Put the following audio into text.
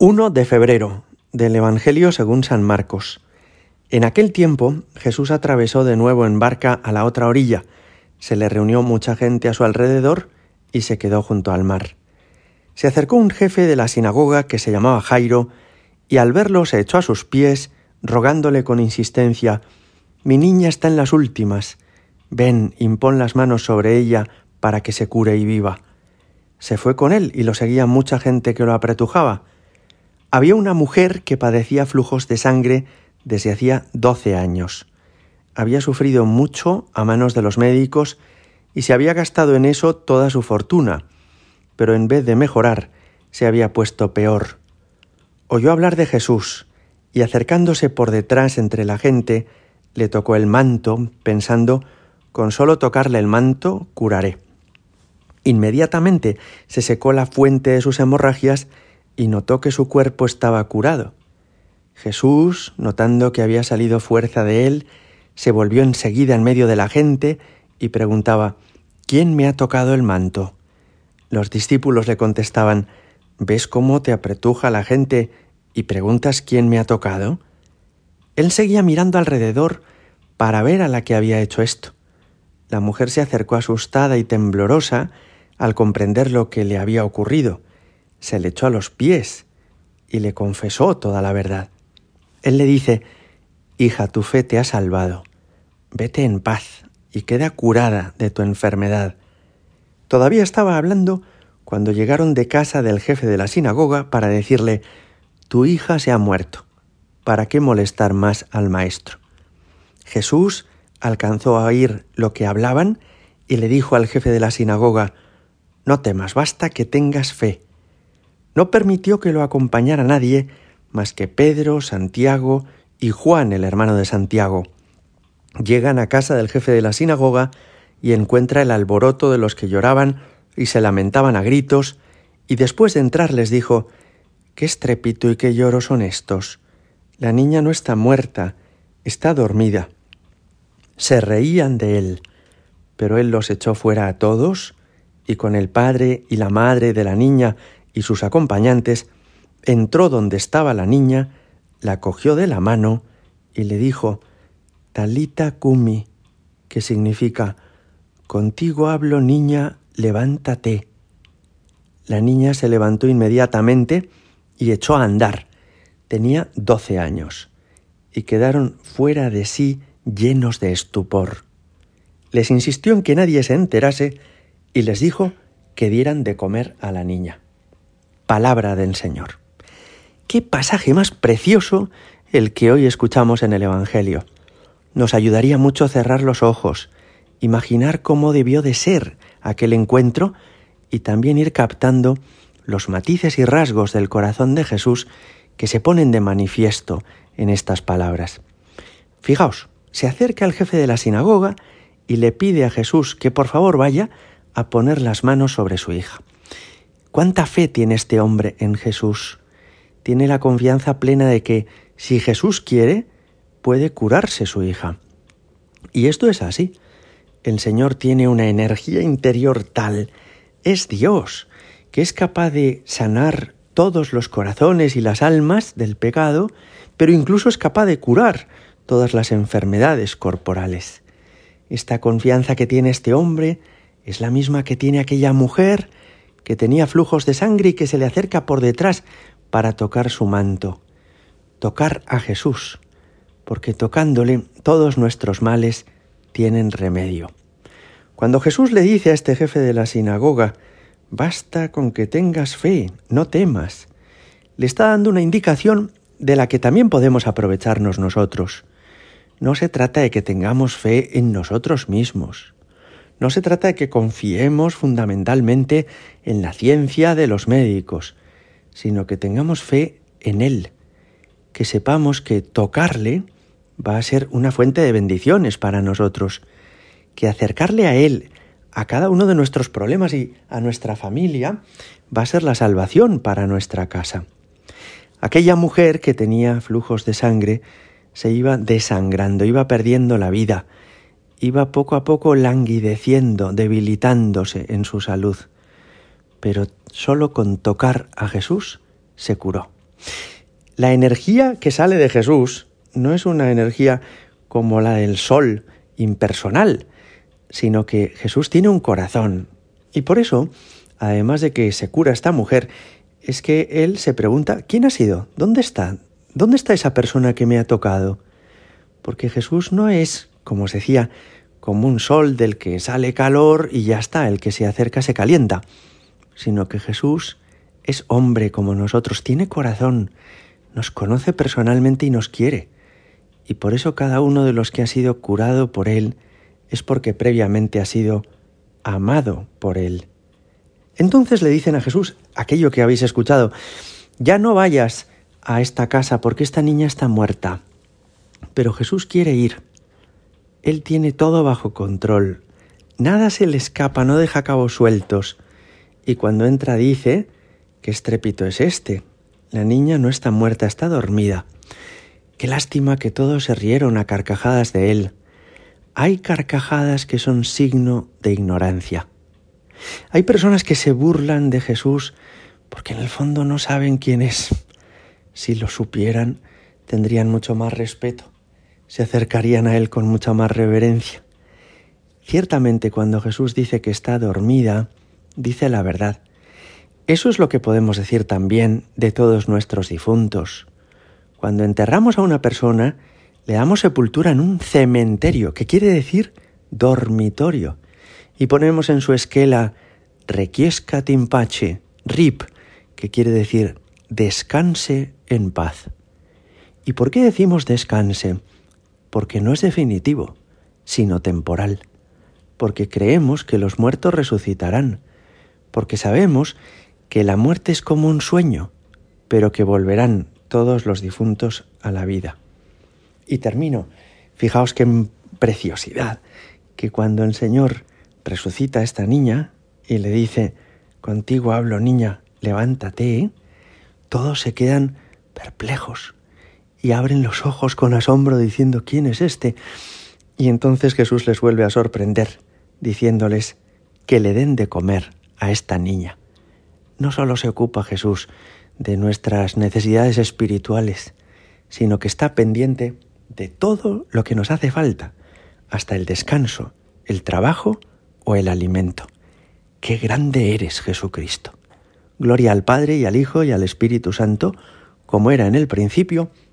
1 de febrero del Evangelio según San Marcos. En aquel tiempo Jesús atravesó de nuevo en barca a la otra orilla. Se le reunió mucha gente a su alrededor y se quedó junto al mar. Se acercó un jefe de la sinagoga que se llamaba Jairo, y al verlo se echó a sus pies, rogándole con insistencia Mi niña está en las últimas. Ven, impón las manos sobre ella para que se cure y viva. Se fue con él y lo seguía mucha gente que lo apretujaba. Había una mujer que padecía flujos de sangre desde hacía doce años. Había sufrido mucho a manos de los médicos y se había gastado en eso toda su fortuna, pero en vez de mejorar, se había puesto peor. Oyó hablar de Jesús y acercándose por detrás entre la gente, le tocó el manto, pensando, con solo tocarle el manto, curaré. Inmediatamente se secó la fuente de sus hemorragias y notó que su cuerpo estaba curado. Jesús, notando que había salido fuerza de él, se volvió enseguida en medio de la gente y preguntaba ¿Quién me ha tocado el manto? Los discípulos le contestaban ¿Ves cómo te apretuja la gente y preguntas quién me ha tocado? Él seguía mirando alrededor para ver a la que había hecho esto. La mujer se acercó asustada y temblorosa al comprender lo que le había ocurrido se le echó a los pies y le confesó toda la verdad. Él le dice, Hija, tu fe te ha salvado. Vete en paz y queda curada de tu enfermedad. Todavía estaba hablando cuando llegaron de casa del jefe de la sinagoga para decirle, Tu hija se ha muerto. ¿Para qué molestar más al maestro? Jesús alcanzó a oír lo que hablaban y le dijo al jefe de la sinagoga, No temas, basta que tengas fe no permitió que lo acompañara nadie más que Pedro, Santiago y Juan, el hermano de Santiago. Llegan a casa del jefe de la sinagoga y encuentra el alboroto de los que lloraban y se lamentaban a gritos, y después de entrar les dijo Qué estrépito y qué lloro son estos. La niña no está muerta, está dormida. Se reían de él, pero él los echó fuera a todos, y con el padre y la madre de la niña y sus acompañantes, entró donde estaba la niña, la cogió de la mano y le dijo, Talita Kumi, que significa, Contigo hablo, niña, levántate. La niña se levantó inmediatamente y echó a andar. Tenía doce años y quedaron fuera de sí llenos de estupor. Les insistió en que nadie se enterase y les dijo que dieran de comer a la niña palabra del Señor. Qué pasaje más precioso el que hoy escuchamos en el Evangelio. Nos ayudaría mucho cerrar los ojos, imaginar cómo debió de ser aquel encuentro y también ir captando los matices y rasgos del corazón de Jesús que se ponen de manifiesto en estas palabras. Fijaos, se acerca al jefe de la sinagoga y le pide a Jesús que por favor vaya a poner las manos sobre su hija. ¿Cuánta fe tiene este hombre en Jesús? Tiene la confianza plena de que si Jesús quiere, puede curarse su hija. Y esto es así. El Señor tiene una energía interior tal, es Dios, que es capaz de sanar todos los corazones y las almas del pecado, pero incluso es capaz de curar todas las enfermedades corporales. Esta confianza que tiene este hombre es la misma que tiene aquella mujer que tenía flujos de sangre y que se le acerca por detrás para tocar su manto. Tocar a Jesús, porque tocándole todos nuestros males tienen remedio. Cuando Jesús le dice a este jefe de la sinagoga, basta con que tengas fe, no temas, le está dando una indicación de la que también podemos aprovecharnos nosotros. No se trata de que tengamos fe en nosotros mismos, no se trata de que confiemos fundamentalmente en la ciencia de los médicos, sino que tengamos fe en Él, que sepamos que tocarle va a ser una fuente de bendiciones para nosotros, que acercarle a Él, a cada uno de nuestros problemas y a nuestra familia, va a ser la salvación para nuestra casa. Aquella mujer que tenía flujos de sangre se iba desangrando, iba perdiendo la vida, iba poco a poco languideciendo, debilitándose en su salud, pero solo con tocar a Jesús se curó. La energía que sale de Jesús no es una energía como la del sol, impersonal, sino que Jesús tiene un corazón. Y por eso, además de que se cura esta mujer, es que él se pregunta, ¿quién ha sido? ¿Dónde está? ¿Dónde está esa persona que me ha tocado? Porque Jesús no es, como os decía, como un sol del que sale calor y ya está, el que se acerca se calienta, sino que Jesús es hombre como nosotros, tiene corazón, nos conoce personalmente y nos quiere. Y por eso cada uno de los que ha sido curado por Él es porque previamente ha sido amado por Él. Entonces le dicen a Jesús aquello que habéis escuchado, ya no vayas a esta casa porque esta niña está muerta. Pero Jesús quiere ir. Él tiene todo bajo control. Nada se le escapa, no deja cabos sueltos. Y cuando entra dice, ¿qué estrépito es este? La niña no está muerta, está dormida. Qué lástima que todos se rieron a carcajadas de él. Hay carcajadas que son signo de ignorancia. Hay personas que se burlan de Jesús porque en el fondo no saben quién es. Si lo supieran, tendrían mucho más respeto, se acercarían a Él con mucha más reverencia. Ciertamente cuando Jesús dice que está dormida, dice la verdad. Eso es lo que podemos decir también de todos nuestros difuntos. Cuando enterramos a una persona, le damos sepultura en un cementerio, que quiere decir dormitorio, y ponemos en su esquela requiescat in pace, rip, que quiere decir descanse en paz. ¿Y por qué decimos descanse? Porque no es definitivo, sino temporal, porque creemos que los muertos resucitarán, porque sabemos que la muerte es como un sueño, pero que volverán todos los difuntos a la vida. Y termino. Fijaos qué preciosidad, que cuando el Señor resucita a esta niña y le dice, contigo hablo niña, levántate, todos se quedan perplejos y abren los ojos con asombro diciendo, ¿quién es este? Y entonces Jesús les vuelve a sorprender, diciéndoles que le den de comer a esta niña. No solo se ocupa Jesús de nuestras necesidades espirituales, sino que está pendiente de todo lo que nos hace falta, hasta el descanso, el trabajo o el alimento. Qué grande eres, Jesucristo. Gloria al Padre y al Hijo y al Espíritu Santo, como era en el principio,